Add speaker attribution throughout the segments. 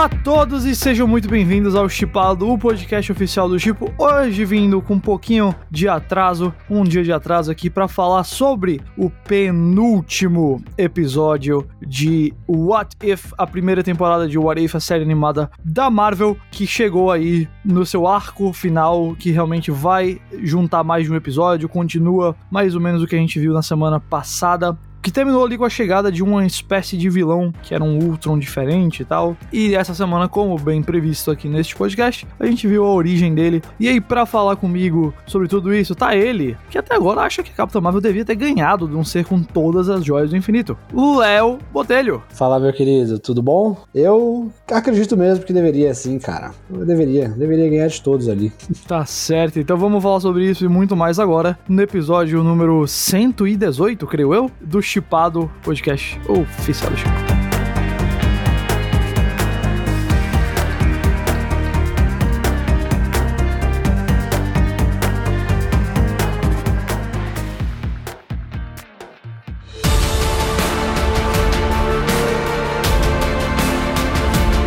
Speaker 1: Olá a todos e sejam muito bem-vindos ao Chipado, o podcast oficial do Chipo. Hoje vindo com um pouquinho de atraso, um dia de atraso aqui para falar sobre o penúltimo episódio de What If, a primeira temporada de What If, a série animada da Marvel, que chegou aí no seu arco final, que realmente vai juntar mais de um episódio, continua mais ou menos o que a gente viu na semana passada que terminou ali com a chegada de uma espécie de vilão que era um Ultron diferente e tal. E essa semana, como bem previsto aqui neste podcast, a gente viu a origem dele. E aí, para falar comigo sobre tudo isso, tá ele, que até agora acha que Capitão Marvel devia ter ganhado de um ser com todas as joias do infinito. Léo Botelho.
Speaker 2: Fala, meu querido, tudo bom? Eu acredito mesmo que deveria, sim, cara. Eu deveria, deveria ganhar de todos ali.
Speaker 1: Tá certo, então vamos falar sobre isso e muito mais agora no episódio número 118, creio eu, do Chipado Podcast oficial.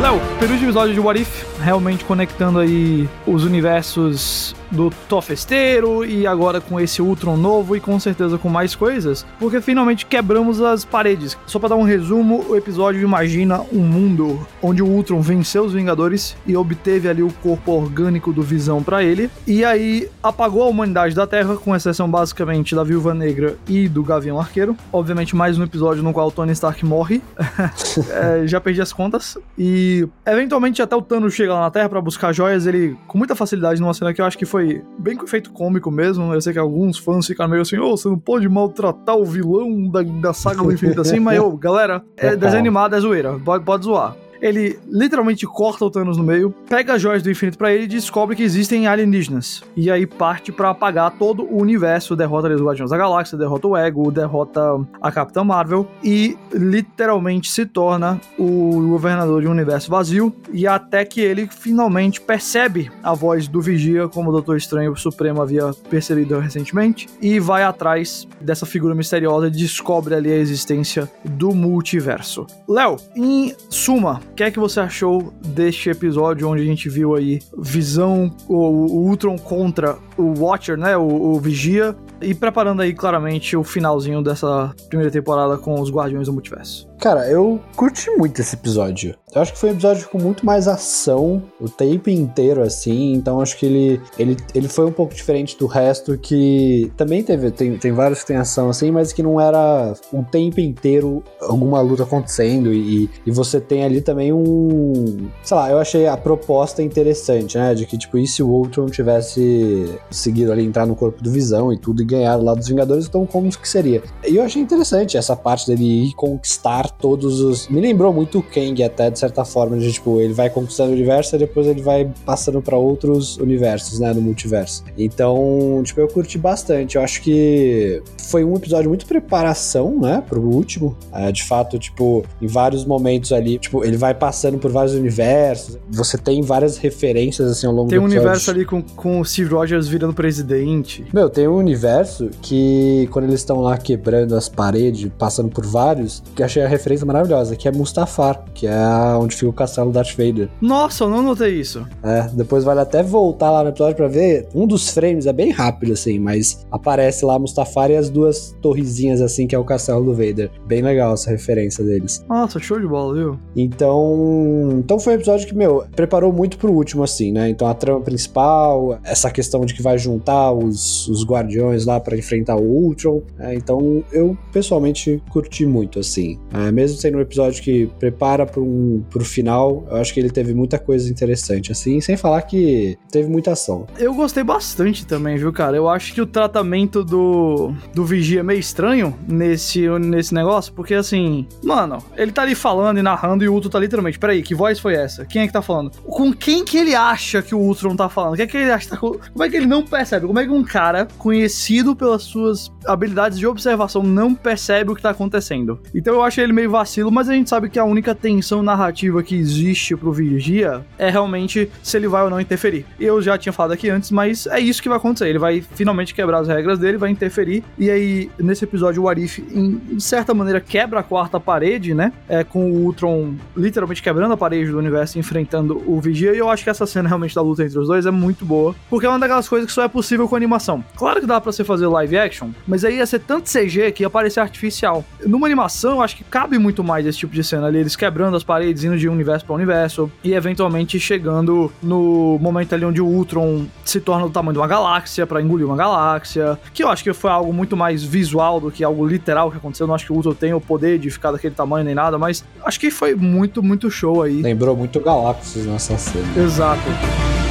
Speaker 1: Léo, penúltimo episódio de What If, realmente conectando aí os universos do Tofesteiro e agora com esse Ultron novo e com certeza com mais coisas, porque finalmente quebramos as paredes. Só para dar um resumo, o episódio imagina um mundo onde o Ultron venceu os Vingadores e obteve ali o corpo orgânico do Visão para ele, e aí apagou a humanidade da Terra, com exceção basicamente da Viúva Negra e do Gavião Arqueiro. Obviamente mais um episódio no qual Tony Stark morre. é, já perdi as contas. E eventualmente até o Thanos chega lá na Terra para buscar joias, ele com muita facilidade numa cena que eu acho que foi bem com efeito cômico mesmo. Eu sei que alguns fãs ficaram meio assim, ô, oh, você não pode maltratar o vilão da, da saga do infinito assim, mas eu, galera, é desenho animado, é zoeira, pode, pode zoar ele literalmente corta o Thanos no meio, pega as joias do infinito para ele e descobre que existem alienígenas. E aí parte para apagar todo o universo, derrota ali os Guardiões da Galáxia, derrota o Ego, derrota a Capitã Marvel e literalmente se torna o governador de um universo vazio e até que ele finalmente percebe a voz do Vigia, como o Doutor Estranho Supremo havia percebido recentemente, e vai atrás dessa figura misteriosa e descobre ali a existência do multiverso. Léo, em suma, o que é que você achou deste episódio onde a gente viu aí Visão, o, o Ultron contra o Watcher, né? O, o, Vigia. E preparando aí claramente o finalzinho dessa primeira temporada com os Guardiões do Multiverso.
Speaker 2: Cara, eu curti muito esse episódio. Eu acho que foi um episódio com muito mais ação o tempo inteiro, assim. Então acho que ele, ele, ele foi um pouco diferente do resto, que também teve. Tem, tem vários que tem ação, assim, mas que não era o tempo inteiro alguma luta acontecendo. E, e você tem ali também um. Sei lá, eu achei a proposta interessante, né? De que, tipo, e se o Ultron tivesse seguido ali, entrar no corpo do Visão e tudo, e ganhar lá dos Vingadores, então como que seria? E eu achei interessante essa parte dele ir conquistar todos os. Me lembrou muito o Kang, até de certa forma, de tipo, ele vai conquistando o universo e depois ele vai passando para outros universos, né, no multiverso. Então, tipo, eu curti bastante. Eu acho que foi um episódio muito preparação, né, pro último. É, de fato, tipo, em vários momentos ali, tipo, ele vai passando por vários universos. Você tem várias referências, assim, ao longo
Speaker 1: tem
Speaker 2: do.
Speaker 1: Tem um universo ali com, com o Steve Rogers virando presidente.
Speaker 2: Meu, tem um universo que, quando eles estão lá quebrando as paredes, passando por vários, que achei a referência maravilhosa, que é Mustafar, que é onde fica o castelo Darth Vader.
Speaker 1: Nossa, eu não notei isso.
Speaker 2: É, depois vale até voltar lá no episódio pra ver. Um dos frames é bem rápido, assim, mas aparece lá Mustafar e as duas torrezinhas, assim, que é o castelo do Vader. Bem legal essa referência deles.
Speaker 1: Nossa, show de bola, viu?
Speaker 2: Então. Então foi um episódio que, meu, preparou muito pro último, assim, né? Então a trama principal, essa questão de que vai juntar os, os guardiões lá para enfrentar o Ultron. É, então eu pessoalmente curti muito, assim. É, mesmo sendo um episódio que prepara para um, pro final, eu acho que ele teve muita coisa interessante, assim, sem falar que teve muita ação.
Speaker 1: Eu gostei bastante também, viu, cara? Eu acho que o tratamento do, do Vigia é meio estranho nesse, nesse negócio, porque assim, mano, ele tá ali falando e narrando e o Ultron tá literalmente, peraí, que voz foi essa? Quem é que tá falando? Com quem que ele acha que o Ultron tá falando? O que é que ele acha? Tá, como é que ele não percebe? Como é que um cara conhecido pelas suas habilidades de observação, não percebe o que tá acontecendo. Então eu acho ele meio vacilo, mas a gente sabe que a única tensão narrativa que existe pro Vigia é realmente se ele vai ou não interferir. Eu já tinha falado aqui antes, mas é isso que vai acontecer. Ele vai finalmente quebrar as regras dele, vai interferir, e aí nesse episódio o Arif, em certa maneira, quebra a quarta parede, né? É, com o Ultron literalmente quebrando a parede do universo, enfrentando o Vigia, e eu acho que essa cena realmente da luta entre os dois é muito boa, porque é uma daquelas coisas que só é possível com animação. Claro que dá pra você fazer live action, mas aí ia ser tanto CG que ia parecer artificial. Numa animação, eu acho que cabe muito mais esse tipo de cena ali, eles quebrando as paredes, indo de universo para universo, e eventualmente chegando no momento ali onde o Ultron se torna do tamanho de uma galáxia para engolir uma galáxia, que eu acho que foi algo muito mais visual do que algo literal que aconteceu. Eu não acho que o Ultron tem o poder de ficar daquele tamanho nem nada, mas acho que foi muito, muito show aí.
Speaker 2: Lembrou muito Galáxias nessa cena.
Speaker 1: Exato.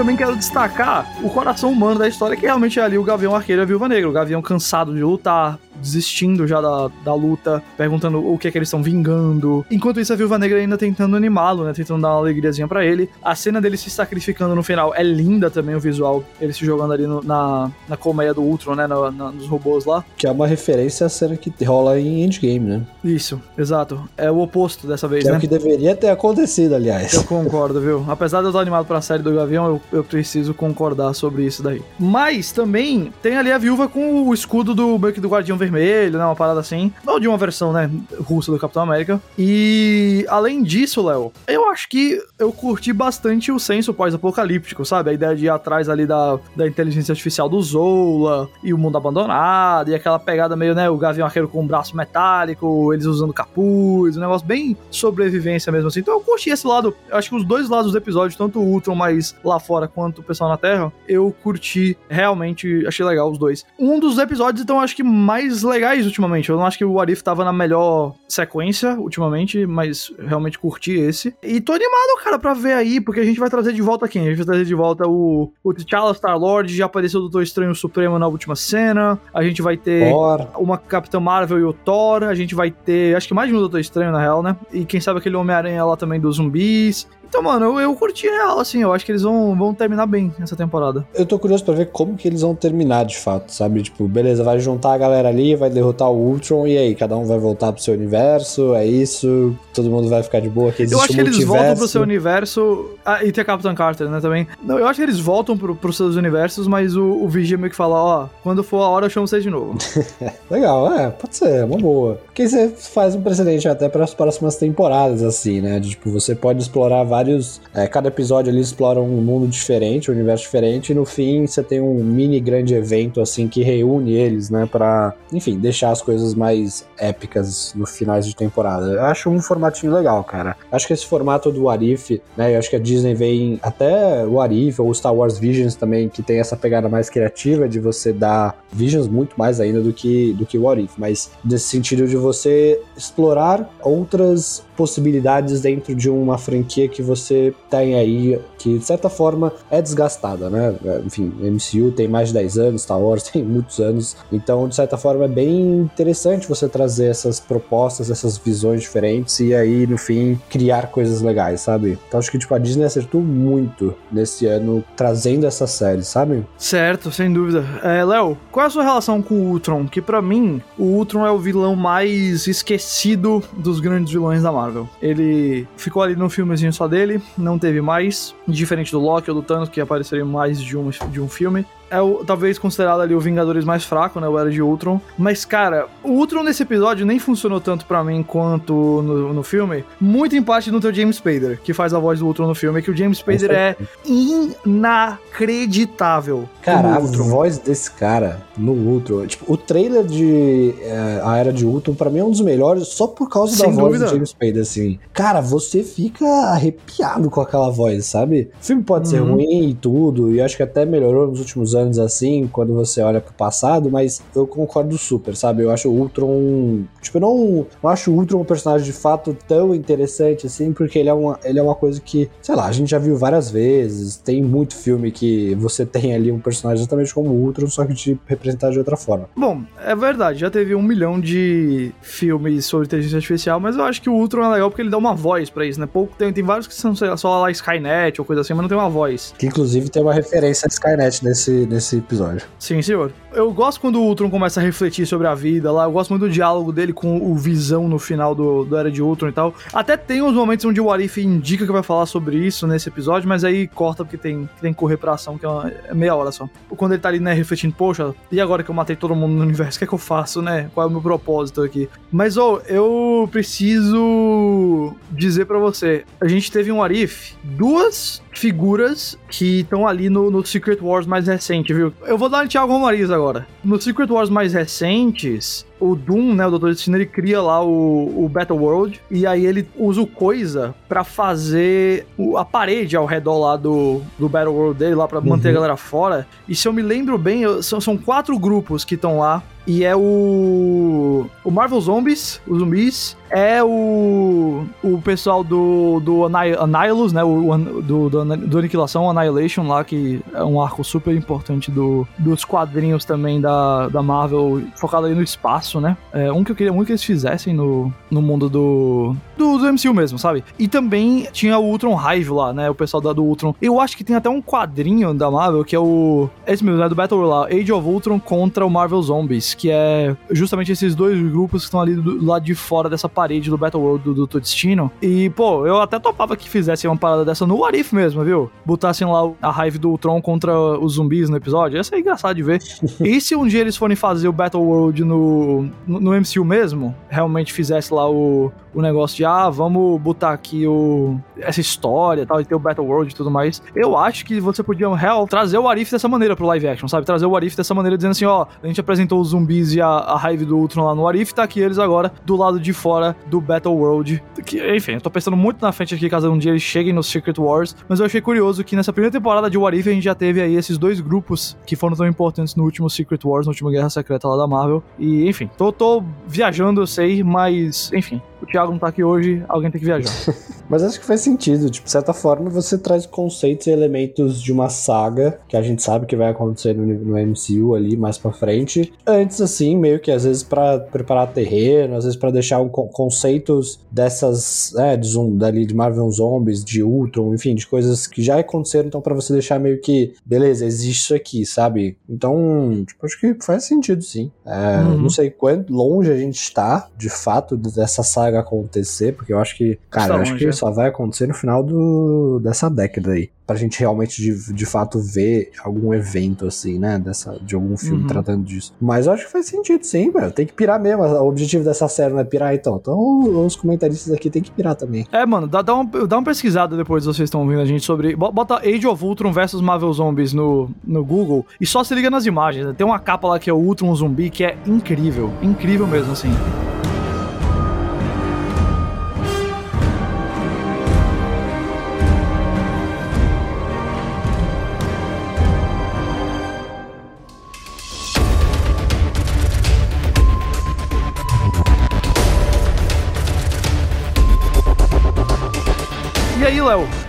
Speaker 1: Também quero destacar o coração humano da história, que realmente é ali o Gavião Arqueiro e a Viúva Negra. O Gavião cansado de lutar, desistindo já da, da luta, perguntando o que é que eles estão vingando. Enquanto isso, a Viúva Negra ainda tentando animá-lo, né? Tentando dar uma alegriazinha para ele. A cena dele se sacrificando no final é linda também, o visual. Ele se jogando ali no, na, na colmeia do Ultron, né? Na, na, nos robôs lá.
Speaker 2: Que é uma referência à cena que rola em Endgame, né?
Speaker 1: Isso, exato. É o oposto dessa vez,
Speaker 2: que
Speaker 1: né?
Speaker 2: É o que deveria ter acontecido, aliás.
Speaker 1: Eu concordo, viu? Apesar de eu estar animado pra série do Gavião, eu, eu preciso concordar sobre isso daí. Mas também tem ali a viúva com o escudo do Buck do Guardião Vermelho, né? Uma parada assim. Não de uma versão, né? Russa do Capitão América. E além disso, Léo, eu acho que eu curti bastante o senso pós-apocalíptico, sabe? A ideia de ir atrás ali da, da inteligência artificial do Zola e o mundo abandonado e aquela pegada meio, né? O Gavião Arqueiro com um braço metálico, eles usando capuz, um negócio bem sobrevivência mesmo assim. Então eu curti esse lado. Eu acho que os dois lados do episódio, tanto o Ultron mais lá fora quanto o pessoal na Terra, eu curti realmente, achei legal os dois. Um dos episódios, então, acho que mais legais ultimamente. Eu não acho que o Arif tava na melhor sequência ultimamente, mas realmente curti esse. E tô animado, cara, pra ver aí, porque a gente vai trazer de volta quem? A gente vai trazer de volta o, o T'Challa Star-Lord, já apareceu o Doutor Estranho Supremo na última cena. A gente vai ter uma Capitã Marvel e o Thor. A gente vai ter, acho que mais de um Doutor Estranho, na real, né? E quem sabe aquele Homem-Aranha lá também dos zumbis. Então, mano, eu, eu curti real, assim. Eu acho que eles vão, vão terminar bem essa temporada.
Speaker 2: Eu tô curioso pra ver como que eles vão terminar de fato, sabe? Tipo, beleza, vai juntar a galera ali, vai derrotar o Ultron, e aí, cada um vai voltar pro seu universo, é isso, todo mundo vai ficar de boa, que existe
Speaker 1: Eu acho
Speaker 2: um
Speaker 1: que eles
Speaker 2: multiverso.
Speaker 1: voltam pro seu universo. Ah, e tem a Capitã Carter, né, também. Não, eu acho que eles voltam pro, pros seus universos, mas o, o Vigia meio que fala, ó, quando for a hora eu chamo vocês de novo.
Speaker 2: Legal, é, pode ser, é uma boa. Porque você faz um precedente até para as próximas temporadas, assim, né? De, tipo, você pode explorar vários. é, cada episódio ali explora um mundo diferente, um universo diferente, e no fim você tem um mini grande evento, assim, que reúne eles, né? Pra, enfim, deixar as coisas mais épicas no finais de temporada. Eu acho um formatinho legal, cara. Acho que esse formato do Arif, né? Eu acho que a Disney vem até o Arif ou Star Wars Visions também, que tem essa pegada mais criativa de você dar Visions muito mais ainda do que, do que o Arif, mas nesse sentido de você explorar outras possibilidades dentro de uma franquia que você tem aí, que de certa forma é desgastada, né? Enfim, MCU tem mais de 10 anos, Star Wars tem muitos anos, então de certa forma é bem interessante você trazer essas propostas, essas visões diferentes e aí no fim criar coisas legais, sabe? Então acho que tipo a Disney acertou muito nesse ano trazendo essa série, sabe?
Speaker 1: certo, sem dúvida. É, Léo, qual é a sua relação com o Ultron? Que pra mim, o Ultron é o vilão mais esquecido dos grandes vilões da Marvel. Ele ficou ali no filmezinho só dele, não teve mais, diferente do Loki ou do Thanos, que apareceria mais de um, de um filme. É o, talvez considerado ali o Vingadores mais fraco, né? O Era de Ultron. Mas, cara, o Ultron nesse episódio nem funcionou tanto pra mim quanto no, no filme. Muito em parte no teu James Spader, que faz a voz do Ultron no filme, que o James Spader é inacreditável.
Speaker 2: Cara, a voz desse cara no Ultron, tipo, o trailer de é, A Era de Ultron, pra mim é um dos melhores, só por causa
Speaker 1: Sem
Speaker 2: da voz
Speaker 1: dúvida.
Speaker 2: do James Spader, assim. Cara, você fica arrepiado com aquela voz, sabe? O filme pode ser
Speaker 1: Uhum.
Speaker 2: ruim e tudo, e acho que até melhorou nos últimos anos assim, quando você olha pro passado, mas eu concordo super, sabe? Eu acho o Ultron. Tipo, eu não, não acho o Ultron um personagem de fato tão interessante assim, porque ele é, uma, ele é uma coisa que, sei lá, a gente já viu várias vezes. Tem muito filme que você tem ali um personagem exatamente como o Ultron, só que te representar de outra forma.
Speaker 1: Bom, é verdade, já teve um milhão de filmes sobre inteligência artificial, mas eu acho que o Ultron é legal porque ele dá uma voz para isso, né? Pouco tem, tem vários que são só lá Skynet ou coisa assim, mas não tem uma voz.
Speaker 2: Que inclusive tem uma referência a Skynet nesse, nesse episódio.
Speaker 1: Sim, senhor. Eu gosto quando o Ultron começa a refletir sobre a vida lá, eu gosto muito do diálogo dele com o Visão no final do, do Era de Ultron e tal. Até tem uns momentos onde o Arif indica que vai falar sobre isso nesse episódio, mas aí corta porque tem, tem que correr pra ação, que é, uma, é meia hora só. Quando ele tá ali, né, refletindo, poxa, e agora que eu matei todo mundo no universo, o que é que eu faço, né? Qual é o meu propósito aqui? Mas, ô, oh, eu preciso dizer para você, a gente teve um Arif, duas figuras que estão ali no, no, Secret Wars mais recente, viu? Eu vou dar um Thiago Romariz agora. No Secret Wars mais recentes, o Doom, né, o Dr. Destino, ele cria lá o, o Battle World e aí ele usa o Coisa para fazer o, a parede ao redor lá do, do Battle World dele, lá para manter a uhum. galera fora. E se eu me lembro bem, eu, são, são quatro grupos que estão lá e é o. O Marvel Zombies, os zumbis. É o. O pessoal do. Do Annihilus, né? O, do, do, do Aniquilação, Annihilation lá, que é um arco super importante do, dos quadrinhos também da, da Marvel, focado aí no espaço, né? É um que eu queria muito que eles fizessem no, no mundo do, do, do MCU mesmo, sabe? E também tinha o Ultron Hive lá, né? O pessoal da, do Ultron. Eu acho que tem até um quadrinho da Marvel que é o. Esse mesmo, né? Do Battle lá, Age of Ultron contra o Marvel Zombies que é justamente esses dois grupos que estão ali do, lado de fora dessa parede do Battle World do Doutor Destino. E, pô, eu até topava que fizessem uma parada dessa no Arif mesmo, viu? Botassem lá a raiva do Ultron contra os zumbis no episódio. Ia ser engraçado de ver. e se um dia eles forem fazer o Battle World no, no, no MCU mesmo, realmente fizesse lá o, o negócio de, ah, vamos botar aqui o, essa história tal, e ter o Battle World e tudo mais. Eu acho que você podia, real, trazer o Arif dessa maneira pro live action, sabe? Trazer o Arif dessa maneira, dizendo assim, ó, a gente apresentou os zumbis e a, a raiva do Ultron lá no Arif, tá aqui eles agora do lado de fora do Battle World. Que, enfim, eu tô pensando muito na frente aqui, caso um dia eles cheguem no Secret Wars, mas eu achei curioso que nessa primeira temporada de Warif a gente já teve aí esses dois grupos que foram tão importantes no último Secret Wars, no último Guerra Secreta lá da Marvel. E, enfim, tô, tô viajando, eu sei, mas, enfim, o Thiago não tá aqui hoje, alguém tem que viajar.
Speaker 2: Mas acho que faz sentido. Tipo, de certa forma, você traz conceitos e elementos de uma saga que a gente sabe que vai acontecer no, no MCU ali mais pra frente. Antes, assim, meio que às vezes para preparar terreno, às vezes para deixar um, conceitos dessas, é, de, zoom, dali de Marvel Zombies, de Ultron, enfim, de coisas que já aconteceram, então para você deixar meio que, beleza, existe isso aqui, sabe? Então, tipo, acho que faz sentido, sim. É, uhum. Não sei quanto longe a gente está, de fato, dessa saga acontecer, porque eu acho que, cara, eu acho que só vai acontecer no final do, dessa década aí pra gente realmente de, de fato ver algum evento assim, né, dessa, de algum filme uhum. tratando disso. Mas eu acho que faz sentido, sim, velho. Tem que pirar mesmo. O objetivo dessa série não é pirar, então. Então os comentaristas aqui tem que pirar também.
Speaker 1: É, mano, dá, dá, uma, dá uma pesquisada depois vocês estão ouvindo a gente sobre. Bota Age of Ultron versus Marvel Zombies no, no Google e só se liga nas imagens. Né? Tem uma capa lá que é o Ultron Zumbi que é incrível. Incrível mesmo, assim.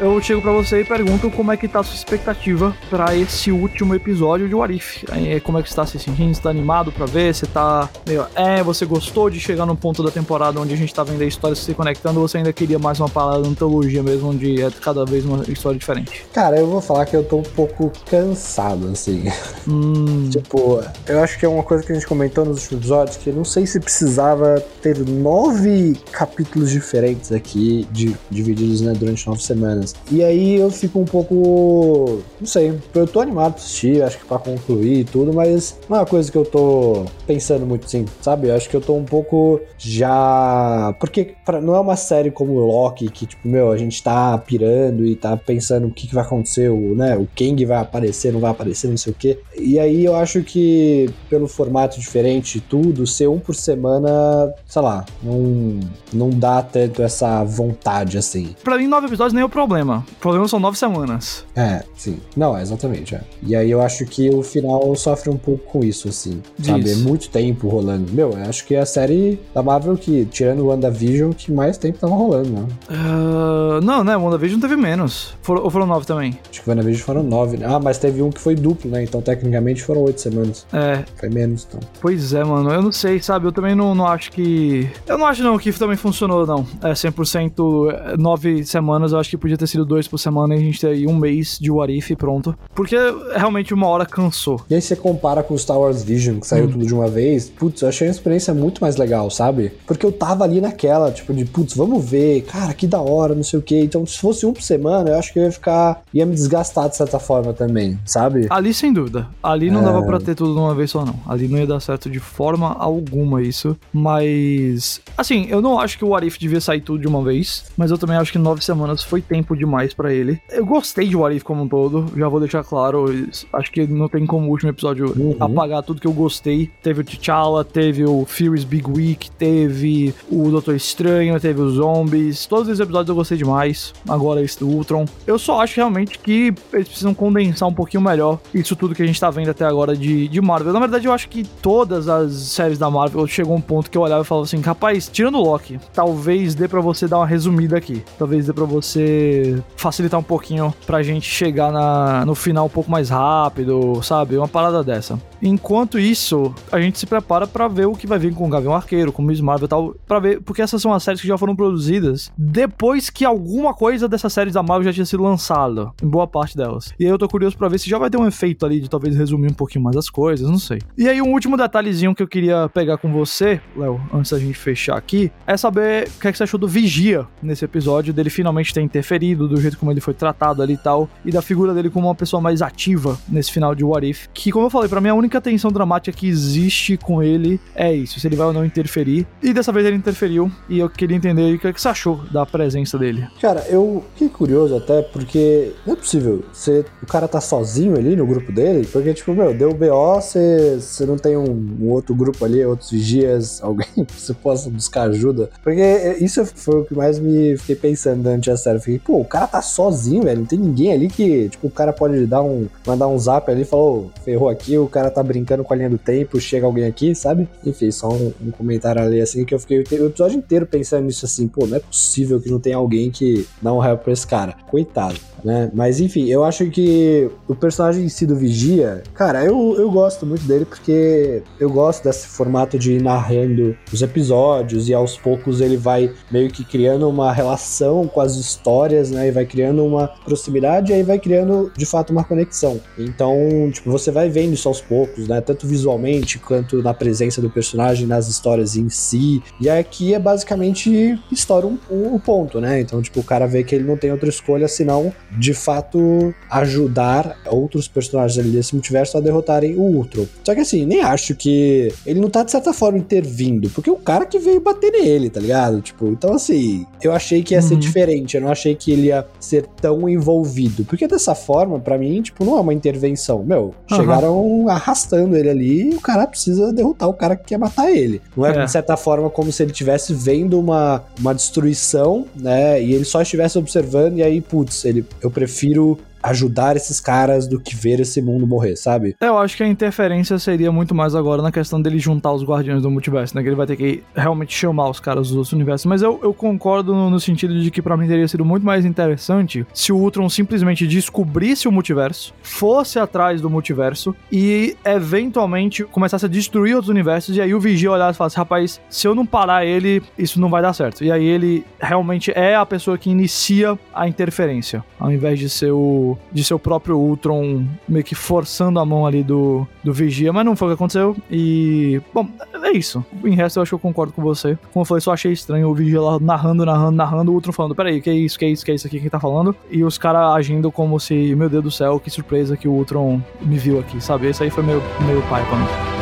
Speaker 1: Léo, eu chego para você e pergunto como é que tá a sua expectativa para esse último episódio de Warif. Como é que você tá se sentindo? Você tá animado para ver? Você tá meio, é, você gostou de chegar no ponto da temporada onde a gente tá vendo a história se conectando ou você ainda queria mais uma parada de antologia mesmo, onde é cada vez uma história diferente?
Speaker 2: Cara, eu vou falar que eu tô um pouco cansado, assim. Hum. tipo, eu acho que é uma coisa que a gente comentou nos últimos episódios, que eu não sei se precisava ter nove capítulos diferentes aqui, de, divididos, né, durante nove semanas. E aí eu fico um pouco. Não sei. Eu tô animado pra assistir, acho que pra concluir e tudo, mas não é uma coisa que eu tô pensando muito sim, sabe? Eu acho que eu tô um pouco já. Porque pra... não é uma série como Loki, que, tipo, meu, a gente tá pirando e tá pensando o que, que vai acontecer, o, né? O Kang vai aparecer, não vai aparecer, não sei o quê. E aí eu acho que, pelo formato diferente e tudo, ser um por semana, sei lá, não, não dá tanto essa vontade assim.
Speaker 1: Pra mim, nove episódios nem o problema. O problema são nove semanas.
Speaker 2: É, sim. Não, exatamente, é. E aí eu acho que o final sofre um pouco com isso, assim. Sabe? É muito tempo rolando. Meu, eu acho que é a série da Marvel que, tirando o WandaVision, que mais tempo tava rolando, né?
Speaker 1: Uh, não, né? O WandaVision teve menos. For, ou foram nove também?
Speaker 2: Acho que o WandaVision foram nove, né? Ah, mas teve um que foi duplo, né? Então, tecnicamente, foram oito semanas.
Speaker 1: É.
Speaker 2: Foi menos, então.
Speaker 1: Pois é, mano. Eu não sei, sabe? Eu também não, não acho que... Eu não acho, não, que também funcionou, não. É 100% nove semanas. Eu acho que podia ter sido dois por semana e a gente ter aí um mês de What If pronto. Porque realmente uma hora cansou.
Speaker 2: E aí você compara com o Star Wars Vision, que saiu hum. tudo de uma vez. Putz, eu achei a experiência muito mais legal, sabe? Porque eu tava ali naquela, tipo, de putz, vamos ver, cara, que da hora, não sei o quê. Então, se fosse um por semana, eu acho que eu ia ficar. ia me desgastar de certa forma também, sabe?
Speaker 1: Ali, sem dúvida. Ali não é... dava pra ter tudo de uma vez só, não. Ali não ia dar certo de forma alguma isso. Mas. Assim, eu não acho que o Arif devia sair tudo de uma vez. Mas eu também acho que nove semanas foi tempo demais para ele. Eu gostei de What If como um todo, já vou deixar claro. Acho que não tem como o último episódio uhum. apagar tudo que eu gostei. Teve o T'Challa, teve o Furious Big Week, teve o Doutor Estranho, teve os zombies. Todos esses episódios eu gostei demais. Agora esse do Ultron. Eu só acho realmente que eles precisam condensar um pouquinho melhor isso tudo que a gente tá vendo até agora de, de Marvel. Na verdade, eu acho que todas as séries da Marvel chegou um ponto que eu olhava e falava assim: rapaz, tirando o Loki, talvez dê para você dar uma resumida aqui. Talvez dê para você facilitar um pouquinho pra gente chegar na, no final um pouco mais rápido, sabe? Uma parada dessa. Enquanto isso, a gente se prepara para ver o que vai vir com o Gavião Arqueiro, com o Miss Marvel e tal, pra ver, porque essas são as séries que já foram produzidas depois que alguma coisa dessas séries da Marvel já tinha sido lançada, em boa parte delas. E aí eu tô curioso para ver se já vai ter um efeito ali de talvez resumir um pouquinho mais as coisas, não sei. E aí um último detalhezinho que eu queria pegar com você, Léo, antes da gente fechar aqui, é saber o que, é que você achou do Vigia nesse episódio, dele finalmente ter interferido, do jeito como ele foi tratado ali e tal, e da figura dele como uma pessoa mais ativa nesse final de What If, que como eu falei, para mim a única tensão dramática que existe com ele é isso, se ele vai ou não interferir. E dessa vez ele interferiu, e eu queria entender o é que você achou da presença dele.
Speaker 2: Cara, eu fiquei curioso até, porque não é possível, você, o cara tá sozinho ali no grupo dele, porque tipo, meu, deu BO, você, você não tem um, um outro grupo ali, outros vigias, alguém que você possa buscar ajuda. Porque isso foi o que mais me fiquei pensando durante a série. fiquei, pô, o cara tá sozinho, velho, não tem ninguém ali que, tipo, o cara pode dar um, mandar um zap ali e falar, oh, ferrou aqui, o cara tá brincando com a linha do tempo, chega alguém aqui, sabe? Enfim, só um, um comentário ali assim que eu fiquei o episódio inteiro pensando nisso assim, pô, não é possível que não tenha alguém que dá um help pra esse cara. Coitado né? Mas enfim, eu acho que o personagem em si do Vigia, cara, eu, eu gosto muito dele porque eu gosto desse formato de ir narrando os episódios e aos poucos ele vai meio que criando uma relação com as histórias, né? E vai criando uma proximidade e aí vai criando de fato uma conexão. Então, tipo, você vai vendo isso aos poucos, né? Tanto visualmente quanto na presença do personagem nas histórias em si. E aqui é basicamente história um, um, um ponto, né? Então, tipo, o cara vê que ele não tem outra escolha senão de fato ajudar outros personagens ali desse multiverso a derrotarem o Ultron. Só que assim, nem acho que ele não tá de certa forma intervindo, porque o cara que veio bater nele, tá ligado? Tipo, então assim, eu achei que ia uhum. ser diferente, eu não achei que ele ia ser tão envolvido, porque dessa forma, para mim, tipo, não é uma intervenção. Meu, uhum. chegaram arrastando ele ali e o cara precisa derrotar o cara que quer matar ele. Não é, é. de certa forma como se ele estivesse vendo uma, uma destruição, né? E ele só estivesse observando e aí, putz, ele eu prefiro ajudar esses caras do que ver esse mundo morrer, sabe?
Speaker 1: Eu acho que a interferência seria muito mais agora na questão dele juntar os guardiões do multiverso, né? Que ele vai ter que realmente chamar os caras dos outros universos. Mas eu, eu concordo no, no sentido de que para mim teria sido muito mais interessante se o Ultron simplesmente descobrisse o multiverso, fosse atrás do multiverso e eventualmente começasse a destruir outros universos e aí o Vigia olhasse e falasse, rapaz, se eu não parar ele, isso não vai dar certo. E aí ele realmente é a pessoa que inicia a interferência, ao invés de ser o de seu próprio Ultron meio que forçando a mão ali do, do Vigia, mas não foi o que aconteceu. E, bom, é isso. Em resto, eu acho que eu concordo com você. Como eu falei, só achei estranho o Vigia lá narrando, narrando, narrando, o Ultron falando: peraí, que é isso, que é isso, que é isso aqui que tá falando? E os caras agindo como se, meu Deus do céu, que surpresa que o Ultron me viu aqui, sabe? Esse aí foi meio, meio pai pra mim.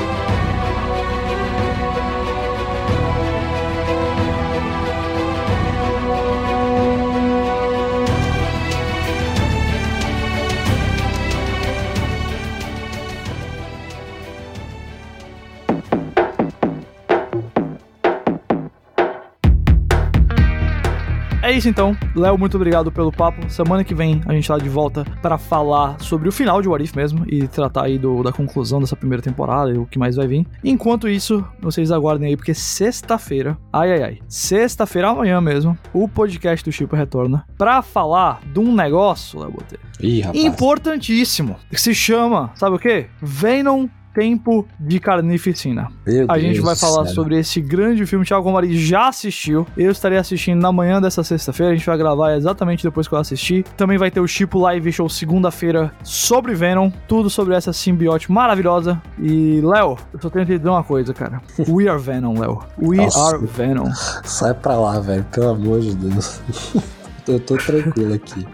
Speaker 1: Isso então. Léo, muito obrigado pelo papo. Semana que vem a gente tá de volta para falar sobre o final de What If mesmo e tratar aí do, da conclusão dessa primeira temporada e o que mais vai vir. Enquanto isso, vocês aguardem aí, porque sexta-feira, ai ai ai, sexta-feira amanhã mesmo, o podcast do Chico retorna para falar de um negócio, Léo Botelho.
Speaker 2: Ih, rapaz.
Speaker 1: Importantíssimo. Que se chama, sabe o quê? Venom Tempo de Carnificina.
Speaker 2: Meu
Speaker 1: A gente
Speaker 2: Deus
Speaker 1: vai
Speaker 2: do
Speaker 1: falar sobre esse grande filme. Thiago Comari já assistiu. Eu estarei assistindo na manhã dessa sexta-feira. A gente vai gravar exatamente depois que eu assistir. Também vai ter o Chipo Live Show segunda-feira sobre Venom. Tudo sobre essa simbiote maravilhosa. E, Léo, eu só tenho que te dizer uma coisa, cara. We are Venom, Léo. We
Speaker 2: Nossa.
Speaker 1: are Venom.
Speaker 2: Sai pra lá, velho, pelo amor de Deus. Eu tô tranquilo aqui.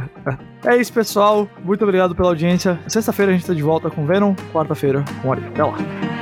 Speaker 1: É isso, pessoal. Muito obrigado pela audiência. Sexta-feira a gente tá de volta com Venom. Quarta-feira com Ari. Até lá.